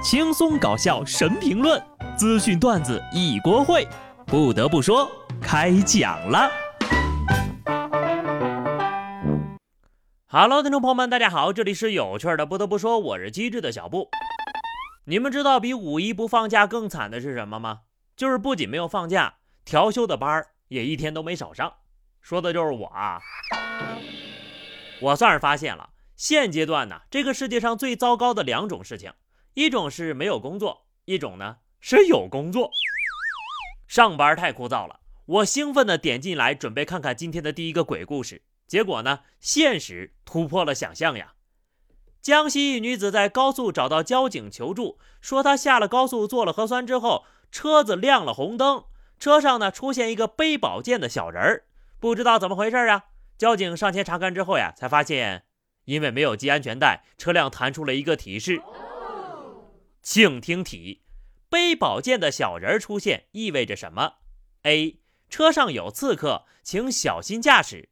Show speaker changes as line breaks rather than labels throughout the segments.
轻松搞笑神评论，资讯段子一锅烩。不得不说，开讲了。Hello，听众朋友们，大家好，这里是有趣的。不得不说，我是机智的小布。你们知道比五一不放假更惨的是什么吗？就是不仅没有放假，调休的班儿也一天都没少上。说的就是我啊！我算是发现了。现阶段呢，这个世界上最糟糕的两种事情，一种是没有工作，一种呢是有工作。上班太枯燥了，我兴奋地点进来，准备看看今天的第一个鬼故事。结果呢，现实突破了想象呀！江西一女子在高速找到交警求助，说她下了高速做了核酸之后，车子亮了红灯，车上呢出现一个背宝剑的小人儿，不知道怎么回事啊！交警上前查看之后呀，才发现。因为没有系安全带，车辆弹出了一个提示，请听题：背宝剑的小人出现意味着什么？A. 车上有刺客，请小心驾驶。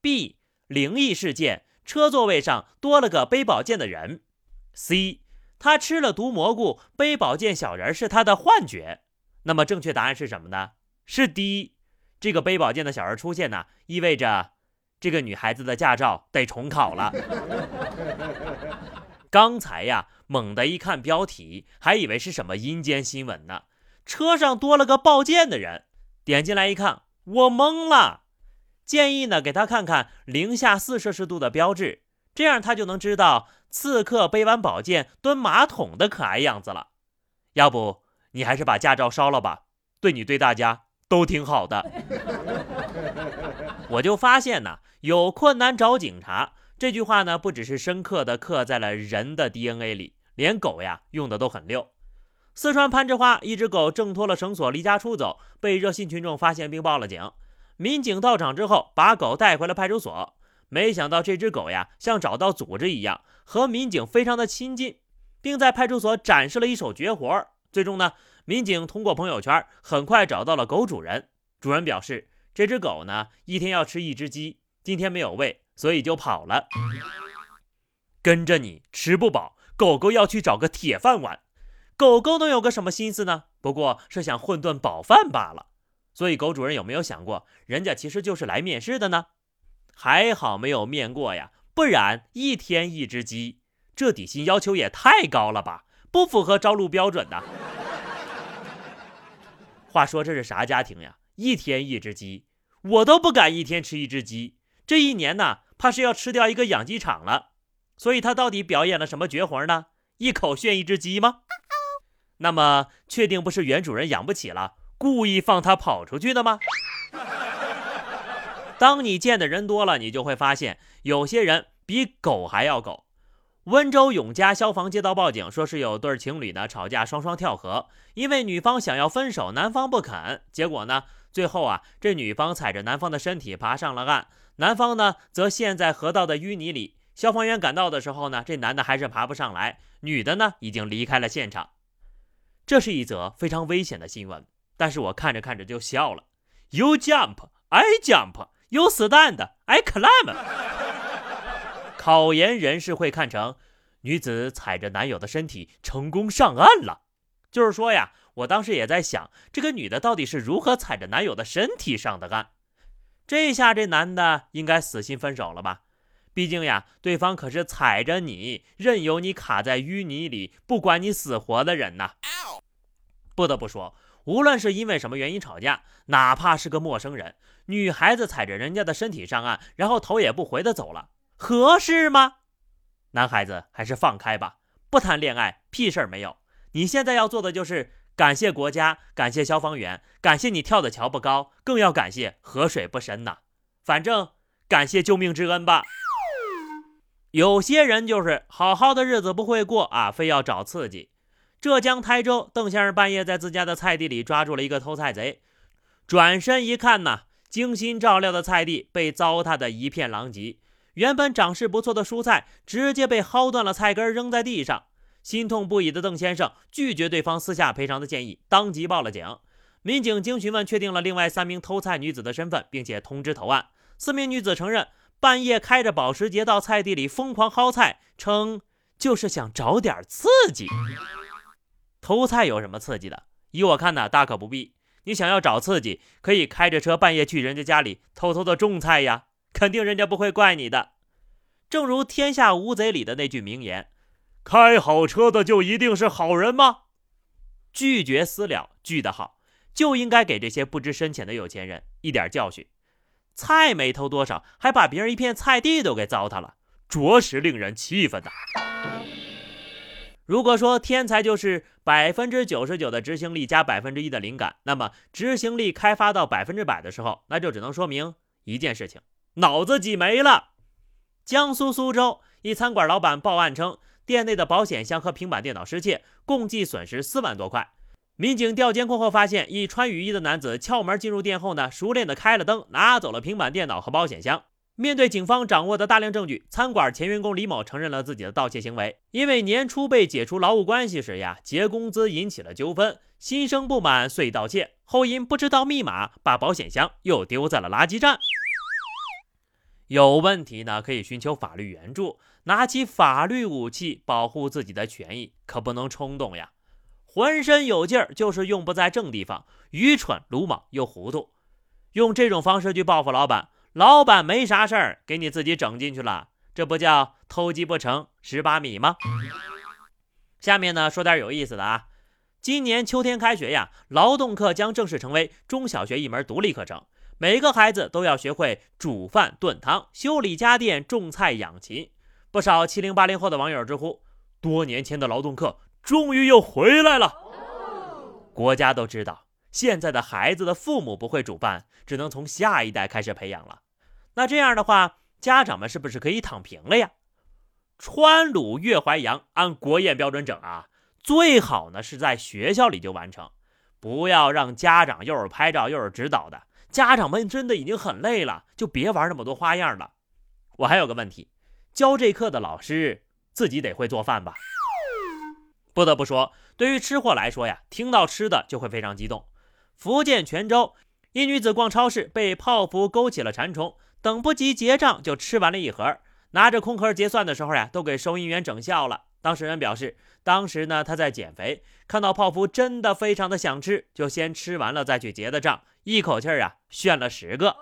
B. 灵异事件，车座位上多了个背宝剑的人。C. 他吃了毒蘑菇，背宝剑小人是他的幻觉。那么正确答案是什么呢？是 D。这个背宝剑的小人出现呢，意味着。这个女孩子的驾照得重考了。刚才呀，猛地一看标题，还以为是什么阴间新闻呢。车上多了个抱剑的人，点进来一看，我懵了。建议呢，给他看看零下四摄氏度的标志，这样他就能知道刺客背完宝剑蹲马桶的可爱样子了。要不你还是把驾照烧了吧，对你对大家都挺好的。我就发现呢。有困难找警察这句话呢，不只是深刻的刻在了人的 DNA 里，连狗呀用的都很溜。四川攀枝花一只狗挣脱了绳索离家出走，被热心群众发现并报了警。民警到场之后，把狗带回了派出所。没想到这只狗呀，像找到组织一样，和民警非常的亲近，并在派出所展示了一手绝活。最终呢，民警通过朋友圈很快找到了狗主人。主人表示，这只狗呢，一天要吃一只鸡。今天没有喂，所以就跑了。跟着你吃不饱，狗狗要去找个铁饭碗。狗狗能有个什么心思呢？不过是想混顿饱饭罢了。所以狗主人有没有想过，人家其实就是来面试的呢？还好没有面过呀，不然一天一只鸡，这底薪要求也太高了吧？不符合招录标准的。话说这是啥家庭呀？一天一只鸡，我都不敢一天吃一只鸡。这一年呢，怕是要吃掉一个养鸡场了。所以他到底表演了什么绝活呢？一口炫一只鸡吗？那么确定不是原主人养不起了，故意放它跑出去的吗？当你见的人多了，你就会发现有些人比狗还要狗。温州永嘉消防接到报警，说是有对情侣呢吵架，双双跳河，因为女方想要分手，男方不肯。结果呢，最后啊，这女方踩着男方的身体爬上了岸。男方呢，则陷在河道的淤泥里。消防员赶到的时候呢，这男的还是爬不上来，女的呢，已经离开了现场。这是一则非常危险的新闻，但是我看着看着就笑了。You jump, I jump. You stand, I climb. 考研人士会看成女子踩着男友的身体成功上岸了。就是说呀，我当时也在想，这个女的到底是如何踩着男友的身体上的岸？这下这男的应该死心分手了吧？毕竟呀，对方可是踩着你，任由你卡在淤泥里，不管你死活的人呐。不得不说，无论是因为什么原因吵架，哪怕是个陌生人，女孩子踩着人家的身体上岸，然后头也不回的走了，合适吗？男孩子还是放开吧，不谈恋爱，屁事儿没有。你现在要做的就是。感谢国家，感谢消防员，感谢你跳的桥不高，更要感谢河水不深呐。反正感谢救命之恩吧。有些人就是好好的日子不会过啊，非要找刺激。浙江台州邓先生半夜在自家的菜地里抓住了一个偷菜贼，转身一看呐，精心照料的菜地被糟蹋的一片狼藉，原本长势不错的蔬菜直接被薅断了菜根扔在地上。心痛不已的邓先生拒绝对方私下赔偿的建议，当即报了警。民警经询问，确定了另外三名偷菜女子的身份，并且通知投案。四名女子承认半夜开着保时捷到菜地里疯狂薅菜，称就是想找点刺激。偷菜有什么刺激的？依我看呢，大可不必。你想要找刺激，可以开着车半夜去人家家里偷偷的种菜呀，肯定人家不会怪你的。正如《天下无贼》里的那句名言：“开好车的就一定是好人吗？”拒绝私了，拒得好，就应该给这些不知深浅的有钱人一点教训。菜没偷多少，还把别人一片菜地都给糟蹋了，着实令人气愤呐！如果说天才就是百分之九十九的执行力加百分之一的灵感，那么执行力开发到百分之百的时候，那就只能说明一件事情：脑子挤没了。江苏苏州一餐馆老板报案称，店内的保险箱和平板电脑失窃，共计损失四万多块。民警调监控后发现，一穿雨衣的男子撬门进入店后呢，熟练的开了灯，拿走了平板电脑和保险箱。面对警方掌握的大量证据，餐馆前员工李某承认了自己的盗窃行为。因为年初被解除劳务关系时呀，结工资引起了纠纷，心生不满遂盗窃，后因不知道密码，把保险箱又丢在了垃圾站。有问题呢，可以寻求法律援助，拿起法律武器保护自己的权益，可不能冲动呀。浑身有劲儿，就是用不在正地方，愚蠢、鲁莽又糊涂，用这种方式去报复老板，老板没啥事儿，给你自己整进去了，这不叫偷鸡不成蚀把米吗？下面呢，说点有意思的啊。今年秋天开学呀，劳动课将正式成为中小学一门独立课程，每个孩子都要学会煮饭、炖汤、修理家电、种菜、养禽。不少七零八零后的网友直呼：多年前的劳动课。终于又回来了。国家都知道，现在的孩子的父母不会煮饭，只能从下一代开始培养了。那这样的话，家长们是不是可以躺平了呀？川鲁粤淮扬按国宴标准整啊，最好呢是在学校里就完成，不要让家长又是拍照又是指导的。家长们真的已经很累了，就别玩那么多花样了。我还有个问题，教这课的老师自己得会做饭吧？不得不说，对于吃货来说呀，听到吃的就会非常激动。福建泉州一女子逛超市，被泡芙勾起了馋虫，等不及结账就吃完了一盒，拿着空盒结算的时候呀，都给收银员整笑了。当事人表示，当时呢她在减肥，看到泡芙真的非常的想吃，就先吃完了再去结的账，一口气儿啊炫了十个。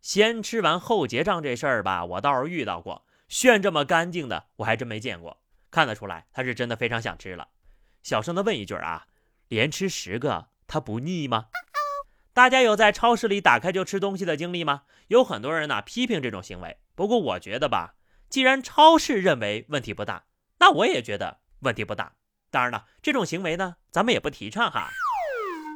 先吃完后结账这事儿吧，我倒是遇到过，炫这么干净的我还真没见过。看得出来，他是真的非常想吃了。小声的问一句啊，连吃十个他不腻吗？大家有在超市里打开就吃东西的经历吗？有很多人呢批评这种行为，不过我觉得吧，既然超市认为问题不大，那我也觉得问题不大。当然了，这种行为呢，咱们也不提倡哈。